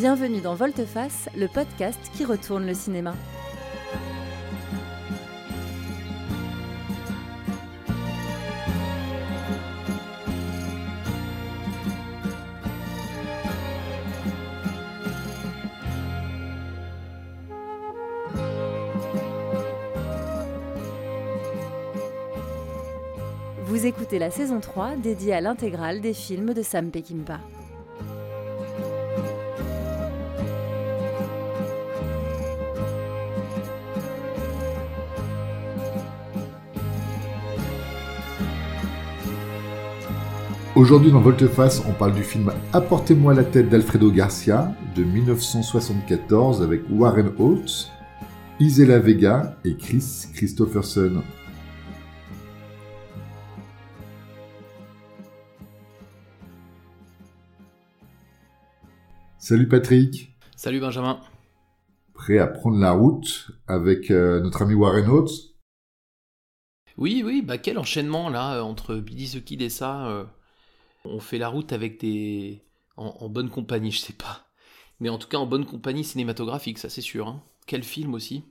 Bienvenue dans Volte-Face, le podcast qui retourne le cinéma. Vous écoutez la saison 3 dédiée à l'intégrale des films de Sam Peckinpah. Aujourd'hui dans Volteface, on parle du film Apportez-moi la tête d'Alfredo Garcia de 1974 avec Warren Oates, Isela Vega et Chris Christopherson. Salut Patrick. Salut Benjamin. Prêt à prendre la route avec euh, notre ami Warren Oates Oui, oui, bah quel enchaînement là euh, entre Billy the Kid et ça. euh, on fait la route avec des. En, en bonne compagnie, je sais pas. Mais en tout cas en bonne compagnie cinématographique, ça c'est sûr. hein. Quel film aussi?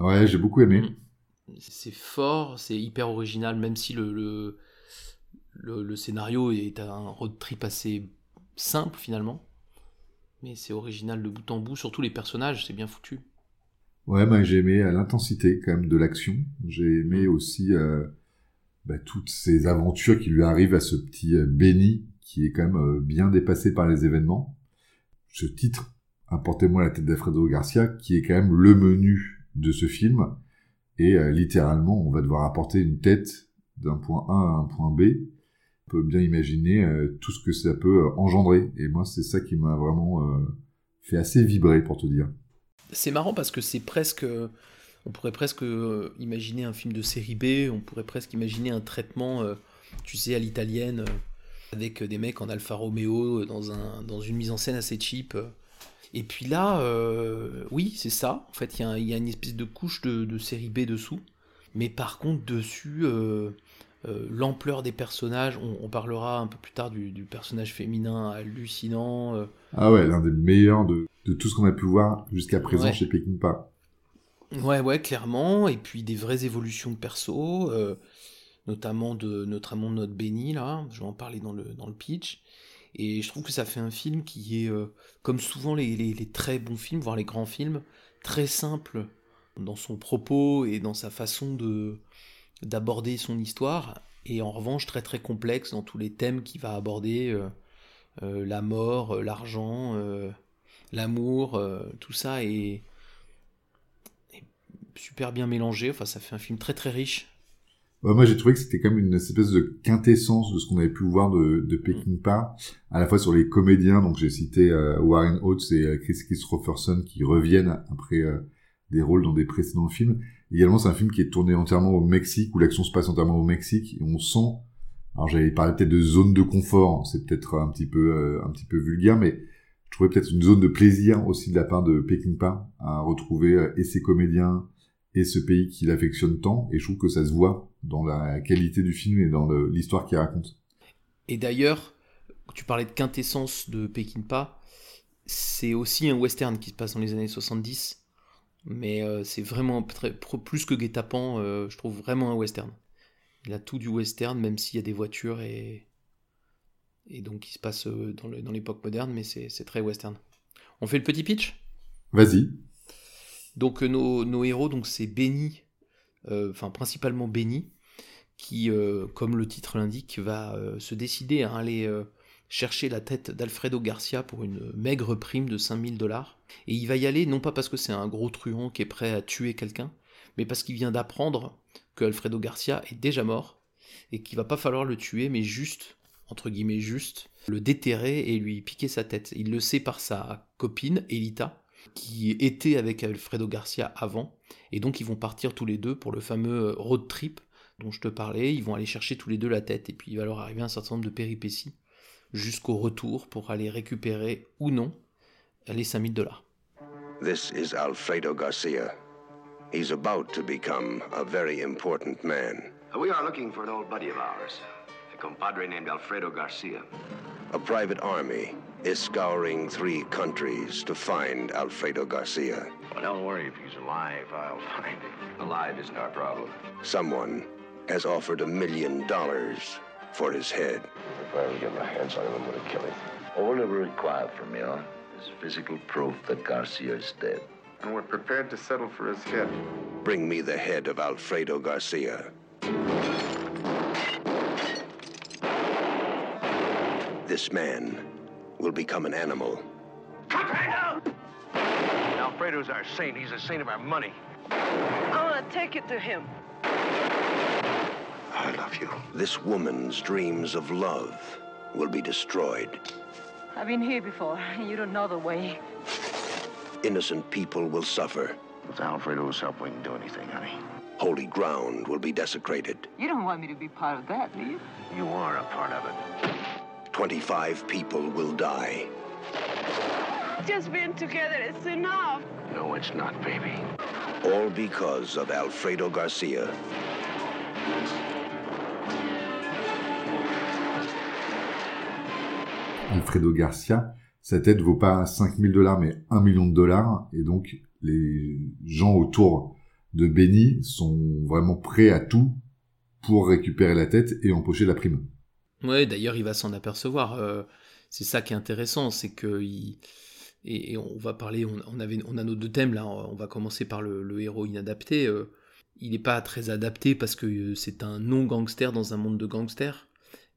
Ouais, j'ai beaucoup aimé. Mm. C'est fort, c'est hyper original, même si le, le, le, le scénario est un road trip assez simple finalement. Mais c'est original de bout en bout, surtout les personnages, c'est bien foutu. Ouais, bah, j'ai aimé euh, l'intensité quand même de l'action. J'ai aimé aussi euh, bah, toutes ces aventures qui lui arrivent à ce petit euh, Benny qui est quand même euh, bien dépassé par les événements. Ce titre, Apportez-moi la tête d'Alfredo Garcia, qui est quand même le menu de ce film. Et euh, littéralement, on va devoir apporter une tête d'un point A à un point B. On peut bien imaginer tout ce que ça peut engendrer. Et moi, c'est ça qui m'a vraiment fait assez vibrer, pour te dire. C'est marrant parce que c'est presque. On pourrait presque euh, imaginer un film de série B, on pourrait presque imaginer un traitement, euh, tu sais, à l'italienne, euh, avec des mecs en Alfa Romeo, dans, un, dans une mise en scène assez cheap. Et puis là, oui, c'est ça. En fait, il y, a y une espèce de couche de, de série B dessous. Mais par contre, dessus, l'ampleur des personnages, on, on parlera un peu plus tard du, du personnage féminin hallucinant. Ah ouais, l'un des meilleurs de, de tout ce qu'on a pu voir jusqu'à présent Ouais. chez Peckinpah. Ouais, ouais, clairement. Et puis des vraies évolutions de perso, euh, notamment de notamment notre Benny, là. Je vais en parler dans le, dans le pitch. Et je trouve que ça fait un film qui est, euh, comme souvent les, les- très bons films, voire les grands films, très simple dans son propos et dans sa façon de d'aborder son histoire. Et en revanche, très très complexe dans tous les thèmes qu'il va aborder. euh, la mort, l'argent, l'amour, tout ça est super bien mélangé. Enfin, ça fait un film très très riche. Ouais, moi, j'ai trouvé que c'était quand même une espèce de quintessence de ce qu'on avait pu voir de, de Peckinpah, à la fois sur les comédiens, donc j'ai cité euh, Warren Oates et euh, Chris Christopherson qui reviennent après euh, des rôles dans des précédents films. Également, c'est un film qui est tourné entièrement au Mexique, où l'action se passe entièrement au Mexique, et on sent, alors j'avais parlé peut-être de zone de confort, c'est peut-être un petit peu euh, un petit peu vulgaire, mais je trouvais peut-être une zone de plaisir aussi de la part de Peckinpah à retrouver et ses comédiens et ce pays qu'il affectionne tant, et je trouve que ça se voit dans la qualité du film et dans l'histoire qu'il raconte. Et d'ailleurs, tu parlais de quintessence de Peckinpah, c'est aussi un western qui se passe dans les années 70, mais euh, c'est vraiment très, plus que guet-apens, euh, je trouve vraiment un western. Il a tout du western, même s'il y a des voitures et, et donc il se passe euh, dans l'époque moderne, mais c'est très western. On fait le petit pitch? Vas-y. Donc euh, nos, héros, donc c'est Benny, euh, enfin principalement Benny, qui, euh, comme le titre l'indique, va se décider à aller chercher la tête d'Alfredo Garcia pour une maigre prime de 5000 dollars. Et il va y aller non pas parce que c'est un gros truand qui est prêt à tuer quelqu'un, mais parce qu'il vient d'apprendre que Alfredo Garcia est déjà mort et qu'il va pas falloir le tuer, mais juste, entre guillemets juste, le déterrer et lui piquer sa tête. Il le sait par sa copine, Elita, qui était avec Alfredo Garcia avant, et donc ils vont partir tous les deux pour le fameux road trip dont je te parlais, ils vont aller chercher tous les deux la tête, et puis il va leur arriver un certain nombre de péripéties, jusqu'au retour pour aller récupérer ou non les 5000 dollars. This is Alfredo Garcia. He's about to become a very important man. We are looking for an old buddy of ours, a compadre named Alfredo Garcia. A private army is scouring three countries to find Alfredo Garcia. Well, don't worry. If he's alive, I'll find him. Alive isn't our problem. Someone has offered a million dollars for his head. If I ever get my hands on him, I'm going to kill him. All ever required from you is physical proof that Garcia is dead. And we're prepared to settle for his head. Bring me the head of Alfredo Garcia. This man will become an animal. Alfredo's our saint. He's the saint of our money. I want to take it to him. I love you. This woman's dreams of love will be destroyed. I've been here before. You don't know the way. Innocent people will suffer. With Alfredo's help, we can do anything, honey. Holy ground will be desecrated. You don't want me to be part of that, do you? You are a part of it. 25 people will die. Just being together is enough. No, it's not, baby. All because of Alfredo Garcia. Alfredo Garcia, sa tête vaut pas 5000 dollars mais 1 million de dollars et donc les gens autour de Benny sont vraiment prêts à tout pour récupérer la tête et empocher la prime. Ouais, d'ailleurs, il va s'en apercevoir. euh, c'est ça qui est intéressant, c'est que il- et, on va parler. On, avait, on a nos deux thèmes là. On va commencer par le, héros inadapté. euh, il n'est pas très adapté parce que euh, c'est un non gangster dans un monde de gangsters,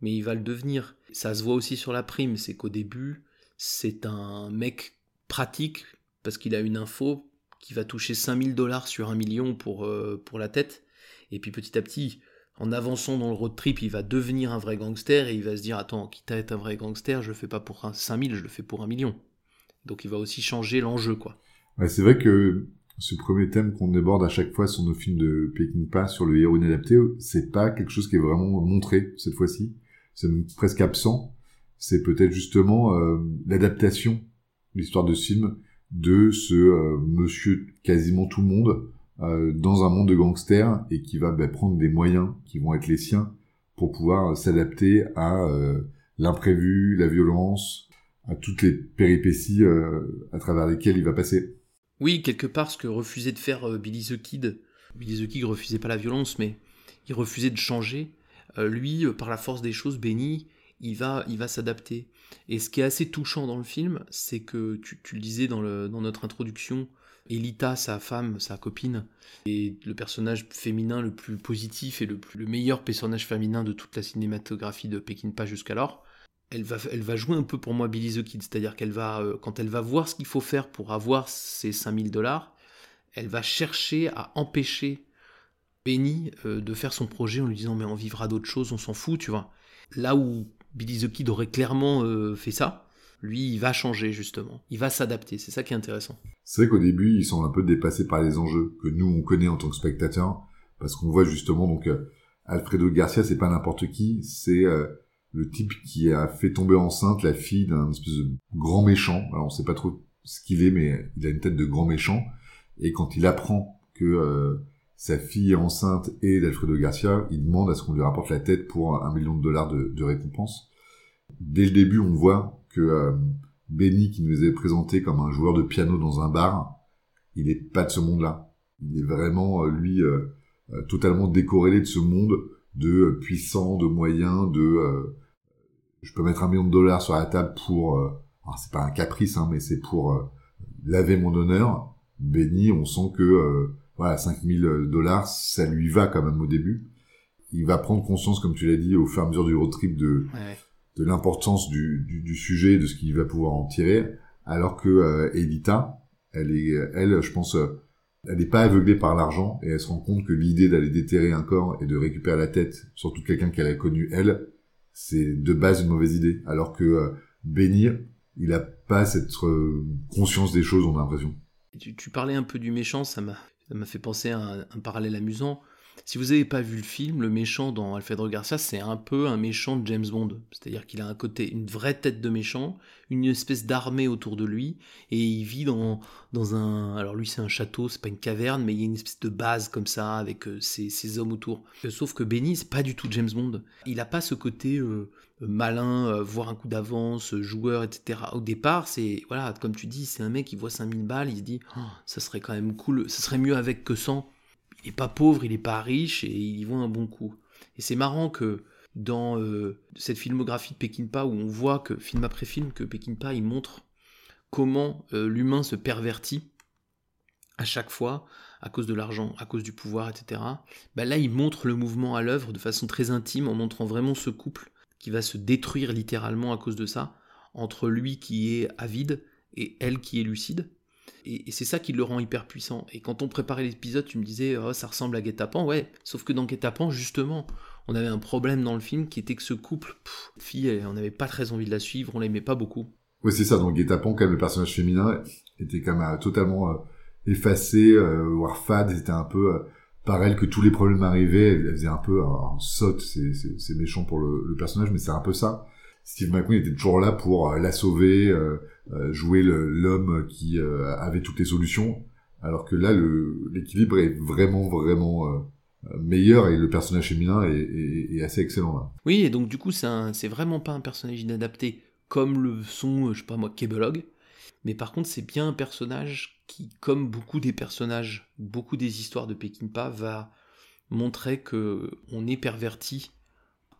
mais il va le devenir. Ça se voit aussi sur la prime, c'est qu'au début, c'est un mec pratique parce qu'il a une info qui va toucher 5000 dollars sur un million pour, pour la tête. Et puis petit à petit, en avançant dans le road trip, il va devenir un vrai gangster et il va se dire Attends, quitte à être un vrai gangster, je le fais pas pour un 5000, je le fais pour un million. Donc il va aussi changer l'enjeu, quoi. Ouais, c'est vrai que ce premier thème qu'on aborde à chaque fois sur nos films de Peckinpah sur le héros inadapté, c'est pas quelque chose qui est vraiment montré cette fois-ci. C'est presque absent. C'est peut-être justement euh, l'adaptation, l'histoire de film, de ce euh, monsieur quasiment tout le monde euh, dans un monde de gangsters et qui va bah, prendre des moyens qui vont être les siens pour pouvoir s'adapter à euh, l'imprévu, la violence, à toutes les péripéties euh, à travers lesquelles il va passer. Oui, quelque part, ce que refusait de faire Billy the Kid, Billy the Kid refusait pas la violence, mais il refusait de changer. Lui, par la force des choses, Benny, il va, il va s'adapter. Et ce qui est assez touchant dans le film, c'est que tu, le disais dans notre introduction, Elita, sa femme, sa copine, est le personnage féminin le plus positif et le, plus, le meilleur personnage féminin de toute la cinématographie de Peckinpah jusqu'alors. Elle va, elle va jouer un peu pour moi Billy the Kid, c'est-à-dire qu'elle va, euh, quand elle va voir ce qu'il faut faire pour avoir ces 5000 dollars, elle va chercher à empêcher Benny euh, de faire son projet en lui disant mais on vivra d'autres choses, on s'en fout, tu vois. Là où Billy the Kid aurait clairement euh, fait ça, lui il va changer justement, il va s'adapter, c'est ça qui est intéressant. C'est vrai qu'au début, il semble un peu dépassé par les enjeux que nous on connaît en tant que spectateurs, parce qu'on voit justement donc euh, Alfredo Garcia, c'est pas n'importe qui, c'est euh, le type qui a fait tomber enceinte la fille d'un espèce de grand méchant. Alors on sait pas trop ce qu'il est, mais il a une tête de grand méchant. Et quand il apprend que euh, sa fille est enceinte et d'Alfredo Garcia, il demande à ce qu'on lui rapporte la tête pour un million de dollars de, de récompense. Dès le début, on voit que euh, Benny, qui nous est présenté comme un joueur de piano dans un bar, il est pas de ce monde-là. Il est vraiment, euh, lui, euh, totalement décorrélé de ce monde de puissants, de moyens, de... je peux mettre un million de dollars sur la table pour... alors c'est pas un caprice, hein, mais c'est pour laver mon honneur. Benny, on sent que voilà, 5000 dollars, ça lui va quand même au début. Il va prendre conscience, comme tu l'as dit, au fur et à mesure du road trip de. De l'importance du, du, du sujet, de ce qu'il va pouvoir en tirer, alors que euh, Elita, elle est, elle, je pense, euh, elle n'est pas aveuglée par l'argent et elle se rend compte que l'idée d'aller déterrer un corps et de récupérer la tête, surtout quelqu'un qu'elle a connu elle, c'est de base une mauvaise idée, alors que euh, Benny, il a pas cette euh, conscience des choses, on a l'impression. Tu, tu parlais un peu du méchant, ça m'a ça m'a fait penser à un parallèle amusant. Si vous n'avez pas vu le film, le méchant dans Alfredo Garcia, c'est un peu un méchant de James Bond. C'est-à-dire qu'il a un côté, une vraie tête de méchant, une espèce d'armée autour de lui, et il vit dans, dans un. Alors lui, c'est un château, c'est pas une caverne, mais il y a une espèce de base comme ça, avec euh, ses, hommes autour. Sauf que Benny, c'est pas du tout James Bond. Il a pas ce côté euh, malin, euh, voir un coup d'avance, joueur, etc. Au départ, c'est. Voilà, comme tu dis, c'est un mec qui voit 5000 balles, il se dit, oh, ça serait quand même cool, ça serait mieux avec que sans il n'est pas pauvre, il n'est pas riche, et il y voit un bon coup. Et c'est marrant que dans euh, cette filmographie de Peckinpah, où on voit que film après film, que Peckinpah il montre comment euh, l'humain se pervertit à chaque fois à cause de l'argent, à cause du pouvoir, etc. Bah là, il montre le mouvement à l'œuvre de façon très intime, en montrant vraiment ce couple qui va se détruire littéralement à cause de ça, entre lui qui est avide et elle qui est lucide. Et, c'est ça qui le rend hyper puissant. Et quand on préparait l'épisode, tu me disais, oh, ça ressemble à Guet-apens. Ouais, sauf que dans Guet-apens, justement, on avait un problème dans le film qui était que ce couple, pff, on n'avait pas très envie de la suivre, on l'aimait pas beaucoup. Oui, c'est ça. Dans Guet-apens, quand même, le personnage féminin était quand même euh, totalement euh, effacé, euh, voire fade. C'était un peu euh, par elle que tous les problèmes arrivaient. Elle, faisait un peu en saute. C'est méchant pour le personnage, mais c'est un peu ça. Steve McQueen était toujours là pour euh, la sauver, euh, euh, jouer l'homme qui avait toutes les solutions, alors que là, l'équilibre est vraiment, vraiment meilleur et le personnage féminin est, assez excellent là. Oui, et donc du coup, c'est vraiment pas un personnage inadapté comme le sont, je sais pas moi, Kebelog, mais par contre, c'est bien un personnage qui, comme beaucoup des personnages, beaucoup des histoires de Peckinpah, va montrer que on est perverti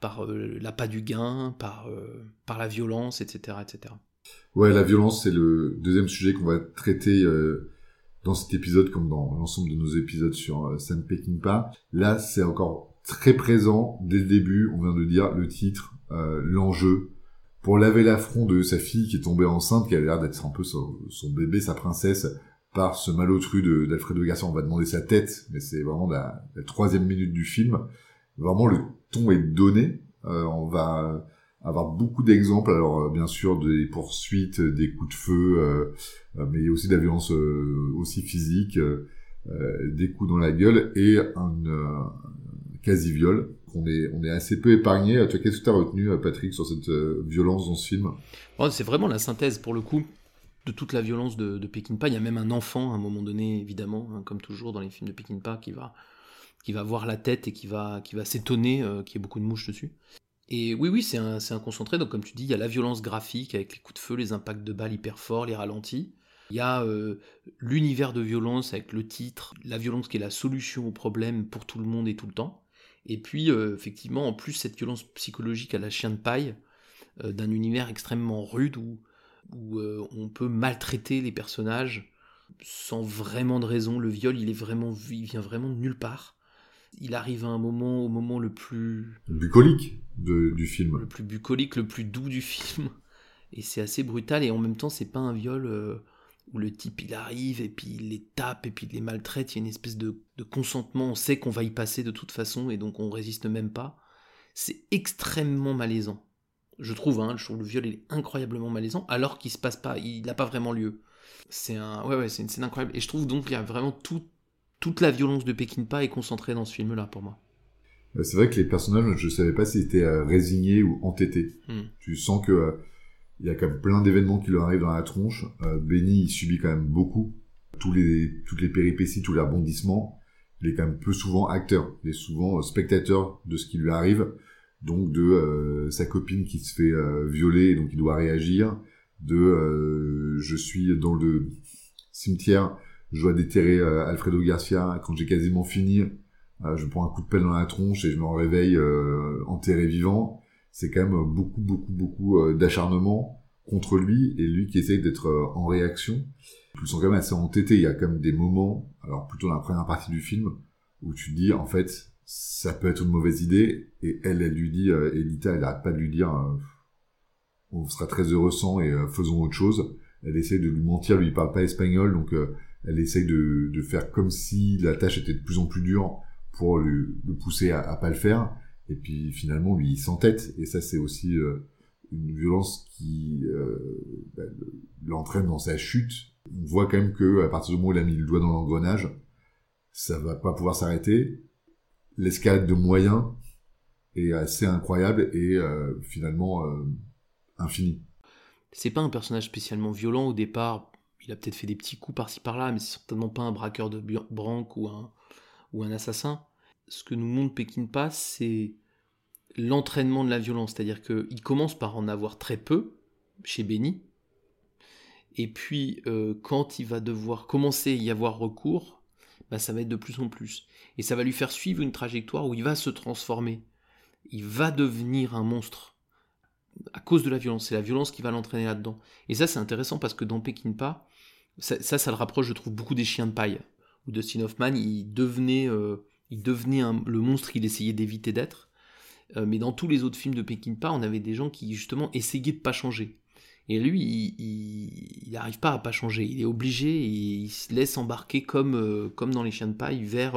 par euh, l'appât du gain, par, euh, par la violence, etc., etc. Ouais, la violence, c'est le deuxième sujet qu'on va traiter euh, dans cet épisode, comme dans l'ensemble de nos épisodes sur euh, Sam Peckinpah. Là, c'est encore très présent dès le début. On vient de dire le titre, euh, l'enjeu. Pour laver l'affront de sa fille qui est tombée enceinte, qui a l'air d'être un peu son, son, bébé, sa princesse, par ce malotru d'Alfredo Garcia. On va demander sa tête, mais c'est vraiment la, la troisième minute du film vraiment le ton est donné. Euh, on va avoir beaucoup d'exemples, alors euh, bien sûr des poursuites, des coups de feu, euh, mais aussi de la violence aussi physique, des coups dans la gueule et un quasi viol. On est, assez peu épargné. Qu'est-ce que tu as retenu, Patrick, sur cette violence dans ce film? Oh, C'est vraiment la synthèse, pour le coup, de toute la violence de, de Peckinpah. Il y a même un enfant, à un moment donné, évidemment, hein, comme toujours dans les films de Peckinpah, qui va qui va voir la tête et qui va, qui va s'étonner euh, qu'il y ait beaucoup de mouches dessus. Et oui, oui, c'est un, un, concentré. Donc, comme tu dis, il y a la violence graphique avec les coups de feu, les impacts de balles hyper forts, les ralentis. Il y a euh, l'univers de violence avec le titre, la violence qui est la solution au problème pour tout le monde et tout le temps. Et puis, euh, effectivement, en plus, cette violence psychologique à la chien de paille, d'un univers extrêmement rude où, où on peut maltraiter les personnages sans vraiment de raison. Le viol, il, est vraiment, il vient vraiment de nulle part il arrive à un moment, au moment le plus... Bucolique de, du film. Le plus bucolique, le plus doux du film. Et c'est assez brutal, et en même temps, c'est pas un viol euh, où le type il arrive, et puis il les tape, et puis il les maltraite. Il y a une espèce de, de consentement, on sait qu'on va y passer de toute façon, et donc on résiste même pas. C'est extrêmement malaisant. Je trouve, hein, je trouve le viol est incroyablement malaisant, alors qu'il se passe pas, il n'a pas vraiment lieu. C'est un, ouais, ouais, c'est une scène incroyable. Et je trouve donc qu'il y a vraiment tout, toute la violence de Peckinpah est concentrée dans ce film-là pour moi. C'est vrai que les personnages, je savais pas s'ils étaient euh, résignés ou entêtés. Mm. Tu sens que euh, il y a quand même plein d'événements qui leur arrivent dans la tronche. Euh, Benny, il subit quand même beaucoup. Tous les, toutes les péripéties, tous les rebondissements. Il est quand même peu souvent acteur. Il est souvent euh, spectateur de ce qui lui arrive. Donc de sa copine qui se fait violer et donc il doit réagir. De je suis dans le cimetière je dois déterrer euh, Alfredo Garcia quand j'ai quasiment fini. Euh, je prends un coup de pelle dans la tronche et je me réveille euh, enterré vivant. C'est quand même beaucoup, beaucoup, beaucoup d'acharnement contre lui et lui qui essaye d'être en réaction. Me sens quand même assez entêté. Il y a quand même des moments, alors plutôt dans la première partie du film, où tu dis en fait ça peut être une mauvaise idée et elle, elle lui dit, Elita, elle arrête pas de lui dire on sera très heureux sans et faisons autre chose. Elle essaie de lui mentir, lui il parle pas espagnol donc elle essaye de, de, faire comme si la tâche était de plus en plus dure pour le, le pousser à, à, pas le faire. Et puis finalement, lui, il s'entête. Et ça, c'est aussi euh, une violence qui euh, bah, l'entraîne dans sa chute. On voit quand même que à partir du moment où il a mis le doigt dans l'engrenage, ça va pas pouvoir s'arrêter. l'escalade de moyens est assez incroyable et euh, finalement euh, infinie. C'est pas un personnage spécialement violent au départ. Il a peut-être fait des petits coups par-ci par-là, mais c'est certainement pas un braqueur de banque ou un, assassin. Ce que nous montre Pass, c'est l'entraînement de la violence. C'est-à-dire qu'il commence par en avoir très peu chez Benny. Et puis, euh, quand il va devoir commencer à y avoir recours, bah, ça va être de plus en plus. Et ça va lui faire suivre une trajectoire où il va se transformer. Il va devenir un monstre à cause de la violence. C'est la violence qui va l'entraîner là-dedans. Et ça, c'est intéressant parce que dans Pekinpa, ça, ça, le rapproche, je trouve, beaucoup des chiens de paille. Où Dustin Hoffman, il devenait, euh, il devenait un- le monstre qu'il essayait d'éviter d'être. Euh, mais dans tous les autres films de Pekinpa, on avait des gens qui, justement, essayaient de pas changer. Et lui, il n'arrive pas à pas changer. Il est obligé, et il se laisse embarquer comme, euh, comme dans les chiens de paille vers,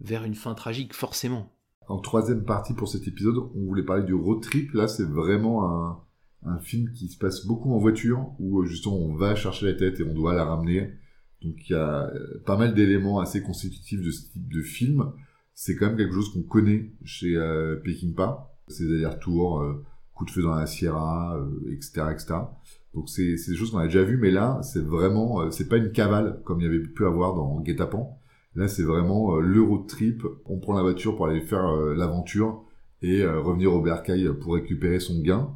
vers une fin tragique, forcément. En troisième partie pour cet épisode, on voulait parler du road trip. Là, c'est vraiment un, un film qui se passe beaucoup en voiture, où euh, justement on va chercher la tête et on doit la ramener. Donc il y a euh, pas mal d'éléments assez constitutifs de ce type de film. C'est quand même quelque chose qu'on connaît chez euh, Peckinpah. Ces allers-retours, euh, coups de feu dans la Sierra, euh, etc., etc. Donc c'est des choses qu'on a déjà vues, mais là c'est vraiment, euh, c'est pas une cavale comme il y avait pu avoir dans Guet-apens. Là, c'est vraiment le road trip. On prend la voiture pour aller faire l'aventure et revenir au bercail pour récupérer son gain.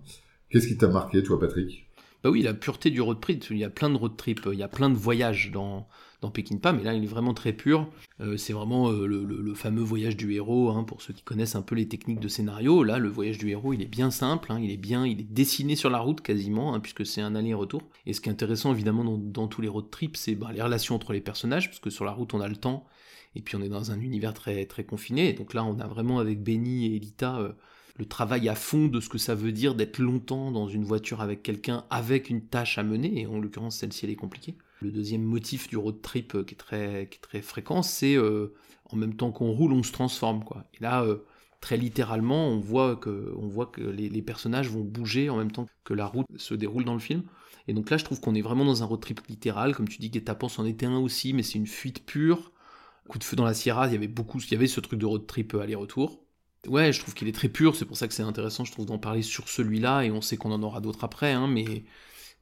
Qu'est-ce qui t'a marqué, toi, Patrick? Bah oui, la pureté du road trip. Il y a plein de road trips, il y a plein de voyages dans, dans Pekinpa, mais là, il est vraiment très pur. Euh, c'est vraiment euh, le, le- fameux voyage du héros, hein, pour ceux qui connaissent un peu les techniques de scénario. Là, le voyage du héros, il est bien simple, hein, il est bien, il est dessiné sur la route quasiment, hein, puisque c'est un aller-retour. Et ce qui est intéressant, évidemment, dans, dans tous les road trips, c'est bah, les relations entre les personnages, parce que sur la route, on a le temps, et puis on est dans un univers très, très confiné. Donc là, on a vraiment avec Benny et Elita euh, le travail à fond de ce que ça veut dire d'être longtemps dans une voiture avec quelqu'un avec une tâche à mener, et en l'occurrence celle-ci elle est compliquée. Le deuxième motif du road trip euh, qui est très, qui est très fréquent, c'est euh, en même temps qu'on roule, on se transforme. Quoi. Et là, euh, très littéralement, on voit que, on voit que les, personnages vont bouger en même temps que la route se déroule dans le film. Et donc là, je trouve qu'on est vraiment dans un road trip littéral, comme tu dis, Guet-apens en était un aussi, mais c'est une fuite pure. Coup de feu dans la Sierra, il y avait beaucoup, il y avait ce truc de road trip aller-retour. Ouais, je trouve qu'il est très pur, c'est pour ça que c'est intéressant, je trouve, d'en parler sur celui-là, et on sait qu'on en aura d'autres après, hein, mais,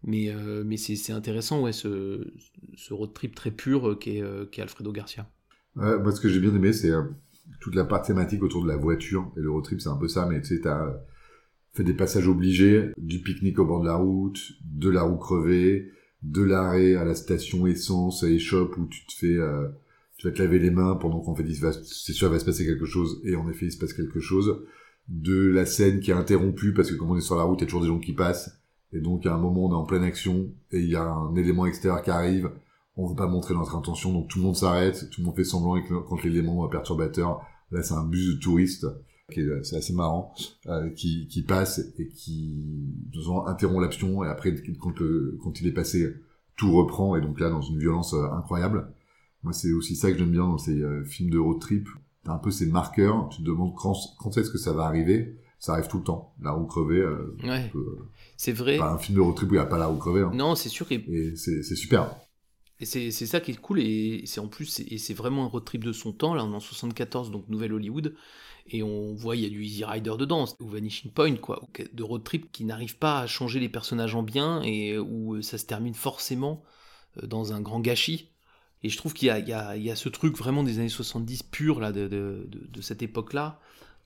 mais, euh, mais c'est intéressant, ouais, ce, road trip très pur euh, qu'est euh, qu'est Alfredo Garcia. Ouais, Moi, ce que j'ai bien aimé, c'est toute la part thématique autour de la voiture. Et le road trip, c'est un peu ça, mais tu sais, t'as fait des passages obligés, du pique-nique au bord de la route, de la roue crevée, de l'arrêt à la station essence et shop où tu te fais... tu vas te laver les mains pendant qu'on fait c'est sûr, il va se passer quelque chose, et en effet, il se passe quelque chose. De la scène qui est interrompue, parce que comme on est sur la route, il y a toujours des gens qui passent, et donc à un moment, on est en pleine action, et il y a un élément extérieur qui arrive, on veut pas montrer notre intention, donc tout le monde s'arrête, tout le monde fait semblant, et quand l'élément perturbateur, là c'est un bus de touristes, c'est assez marrant, euh, qui, qui passe, et qui, disons, interrompt l'action, et après, quand, le- quand il est passé, tout reprend, et donc là, dans une violence euh, incroyable. Moi, c'est aussi ça que j'aime bien dans ces euh, films de road trip. T'as un peu ces marqueurs, tu te demandes quand, quand est-ce que ça va arriver. Ça arrive tout le temps. La roue crevée, euh, Ouais, peux- c'est vrai. pas un film de road trip où il n'y a pas la roue crevée. Hein. Non, c'est sûr, et Et c'est c'est super. Et c'est c'est ça qui est cool, et c'est en plus, c'est- et c'est vraiment un road trip de son temps, là on est en 74, donc Nouvelle Hollywood, et on voit, il y a du Easy Rider dedans, ou Vanishing Point, quoi, de road trip qui n'arrive pas à changer les personnages en bien, et où euh, ça se termine forcément euh, dans un grand gâchis. Et je trouve qu'il y a, y, y ce truc vraiment des années 70 pur, là, de, de, de- de cette époque-là,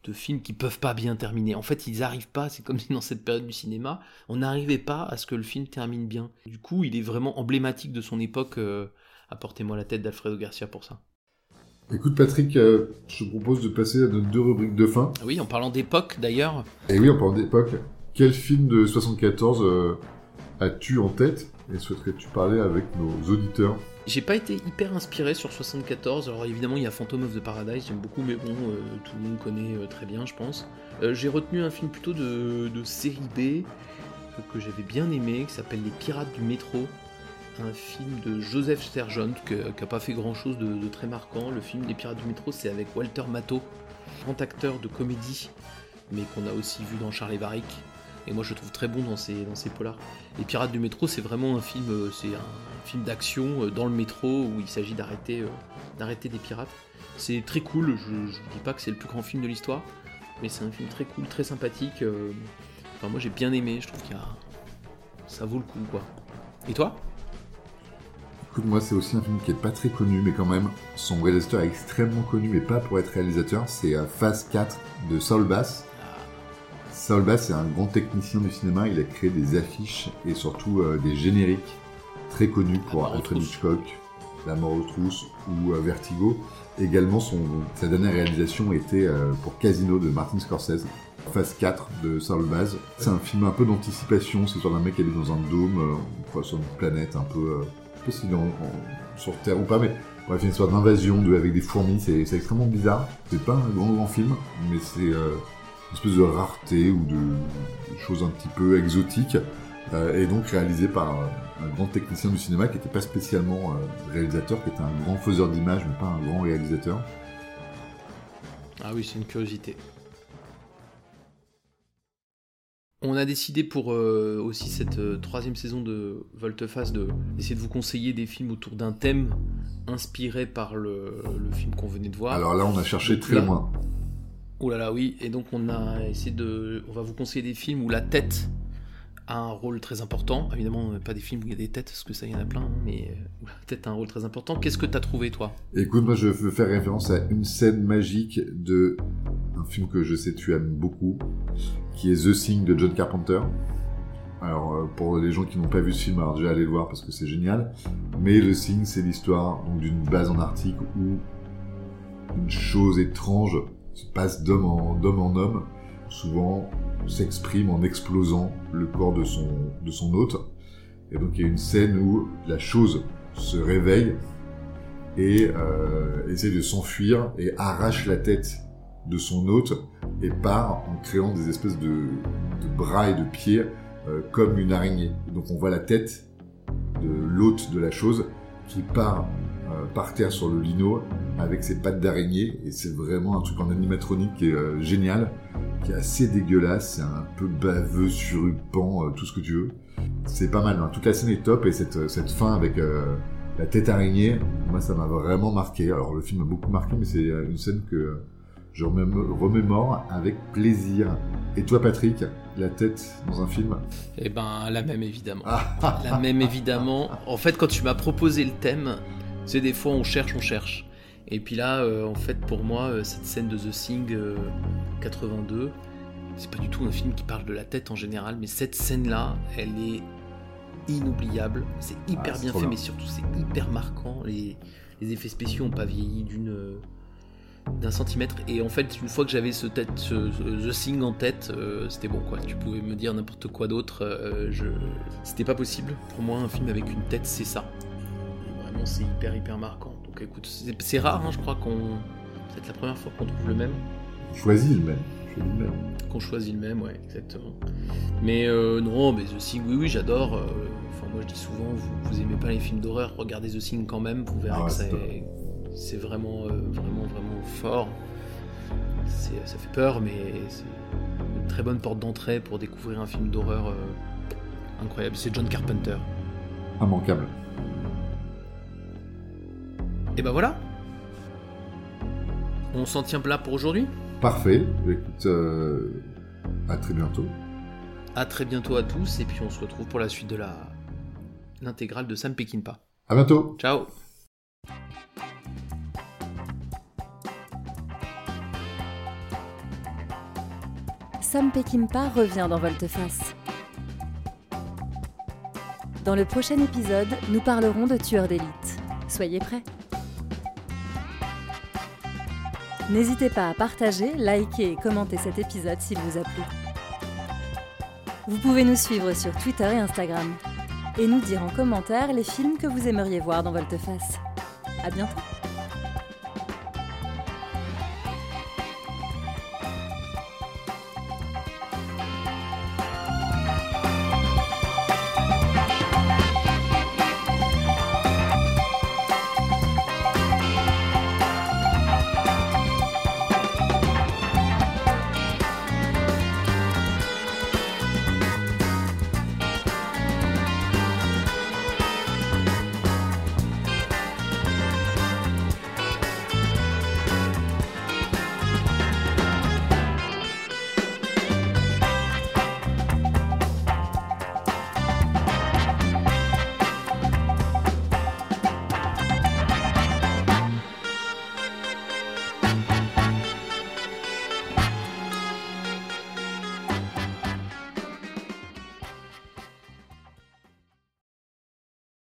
de films qui peuvent pas bien terminer. En fait, ils arrivent pas, c'est comme dans cette période du cinéma, on n'arrivait pas à ce que le film termine bien. Du coup, il est vraiment emblématique de son époque. euh, Apportez-moi la tête d'Alfredo Garcia pour ça. Écoute, Patrick, euh, je te propose de passer à nos deux rubriques de fin. Oui, en parlant d'époque d'ailleurs, Et oui, en parlant d'époque, quel film de 74 euh, as-tu en tête et souhaiterais-tu parler avec nos auditeurs? J'ai pas été hyper inspiré sur 74. Alors évidemment, il y a Phantom of the Paradise, j'aime beaucoup, mais bon, euh, tout le monde connaît euh, très bien, je pense. Euh, j'ai retenu un film plutôt de, série B que j'avais bien aimé, qui s'appelle Les Pirates du Métro. Un film de Joseph Sergent, qui n'a pas fait grand chose de, de très marquant. Le film Les Pirates du Métro, c'est avec Walter Matthau, grand acteur de comédie, mais qu'on a aussi vu dans Charlie Varick. Et moi, je le trouve très bon dans ces, dans polars. Les Pirates du métro, c'est vraiment un film, euh, c'est un film d'action euh, dans le métro où il s'agit d'arrêter, euh, d'arrêter des pirates. C'est très cool, je, je dis pas que c'est le plus grand film de l'histoire, mais c'est un film très cool, très sympathique. Enfin, moi j'ai bien aimé, je trouve qu'il a. Ça vaut le coup quoi. Et toi? Écoute, moi, c'est aussi un film qui est pas très connu, mais quand même, son réalisateur est extrêmement connu, mais pas pour être réalisateur. C'est Phase 4 de Saul Bass. Saul Bass, c'est un grand technicien du cinéma. Il a créé des affiches et surtout euh, des génériques très connus pour Alfred. Hitchcock, La mort aux trousses ou euh, Vertigo. Également, son, sa dernière réalisation était euh, pour Casino de Martin Scorsese. Phase 4 de Saul Bass. C'est un film un peu d'anticipation. C'est sur un mec qui habite dans un dôme, on croit sur une planète un peu... je sais pas est en- sur Terre ou pas, mais bref, une histoire d'invasion de, avec des fourmis, c'est extrêmement bizarre. C'est pas un grand grand film, mais c'est euh, espèce de rareté ou de, de choses un petit peu exotiques, euh, et donc réalisé par un grand technicien du cinéma qui n'était pas spécialement euh, réalisateur, qui était un grand faiseur d'images, mais pas un grand réalisateur. Ah oui, c'est une curiosité. On a décidé pour euh, aussi cette euh, troisième saison de Volteface de d'essayer de vous conseiller des films autour d'un thème inspiré par le, le film qu'on venait de voir. Alors là, on a cherché très loin. Oh là là, oui. Et donc on a essayé de, on va vous conseiller des films où la tête a un rôle très important. Évidemment, pas des films où il y a des têtes, parce que ça, il y en a plein, hein, mais euh, où la tête a un rôle très important. Qu'est-ce que t'as trouvé, toi? Écoute, moi je veux faire référence à une scène magique de un film que je sais tu aimes beaucoup, qui est The Thing de John Carpenter. Alors euh, pour les gens qui n'ont pas vu ce film, alors déjà allez le voir parce que c'est génial. Mais The Thing, c'est l'histoire d'une base en Arctique où une chose étrange se passe d'homme en, homme, souvent s'exprime en explosant le corps de son, de son hôte. Et donc il y a une scène où la chose se réveille et euh, essaie de s'enfuir et arrache la tête de son hôte et part en créant des espèces de, de bras et de pieds euh, comme une araignée. Donc on voit la tête de l'hôte de la chose qui part euh, par terre sur le lino avec ses pattes d'araignée et c'est vraiment un truc en animatronique qui est euh, génial, qui est assez dégueulasse, c'est un peu baveux, surupant, euh, tout ce que tu veux. C'est pas mal, hein. toute la scène est top et cette, cette fin avec euh, la tête araignée, moi ça m'a vraiment marqué. Alors le film m'a beaucoup marqué, mais c'est euh, une scène que je remém- remémore avec plaisir. Et toi Patrick, la tête dans un film? Eh ben, la même évidemment. Ah, La même évidemment. En fait, quand tu m'as proposé le thème, c'est des fois on cherche, on cherche. Et puis là, euh, en fait, pour moi, euh, cette scène de The Thing euh, 82, c'est pas du tout un film qui parle de la tête en général, mais cette scène-là, elle est inoubliable. C'est hyper Ah, c'est bien fait, bien. mais surtout c'est hyper marquant. Les, les effets spéciaux ont pas vieilli d'une euh, d'un centimètre. Et en fait, une fois que j'avais ce tête, ce- ce- The Thing en tête, euh, c'était bon quoi. Tu pouvais me dire n'importe quoi d'autre. euh, je... C'était pas possible. Pour moi, un film avec une tête, c'est ça. Et vraiment, c'est hyper hyper marquant. Donc écoute, c'est rare, hein, je crois qu'on. C'est la première fois qu'on trouve le même. choisis le même. Choisis le même. Qu'on choisit le même, ouais, exactement. Mais euh, non, mais The Thing, oui, oui, j'adore. euh, Enfin, moi, je dis souvent, vous, vous aimez pas les films d'horreur, regardez The Thing quand même. Vous verrez Ah que c'est vraiment, euh, vraiment, vraiment fort. C'est- Ça fait peur, mais c'est une très bonne porte d'entrée pour découvrir un film d'horreur incroyable. C'est John Carpenter. Immanquable. Et ben voilà. On s'en tient là pour aujourd'hui. Parfait. Écoute, euh, à très bientôt. À très bientôt à tous, et puis on se retrouve pour la suite de la l'intégrale de Sam Peckinpah. À bientôt. Ciao Sam Peckinpah revient dans Volteface. Dans le prochain épisode, nous parlerons de tueurs d'élite. Soyez prêts. N'hésitez pas à partager, liker et commenter cet épisode s'il vous a plu. Vous pouvez nous suivre sur Twitter et Instagram et nous dire en commentaire les films que vous aimeriez voir dans Volteface. À bientôt.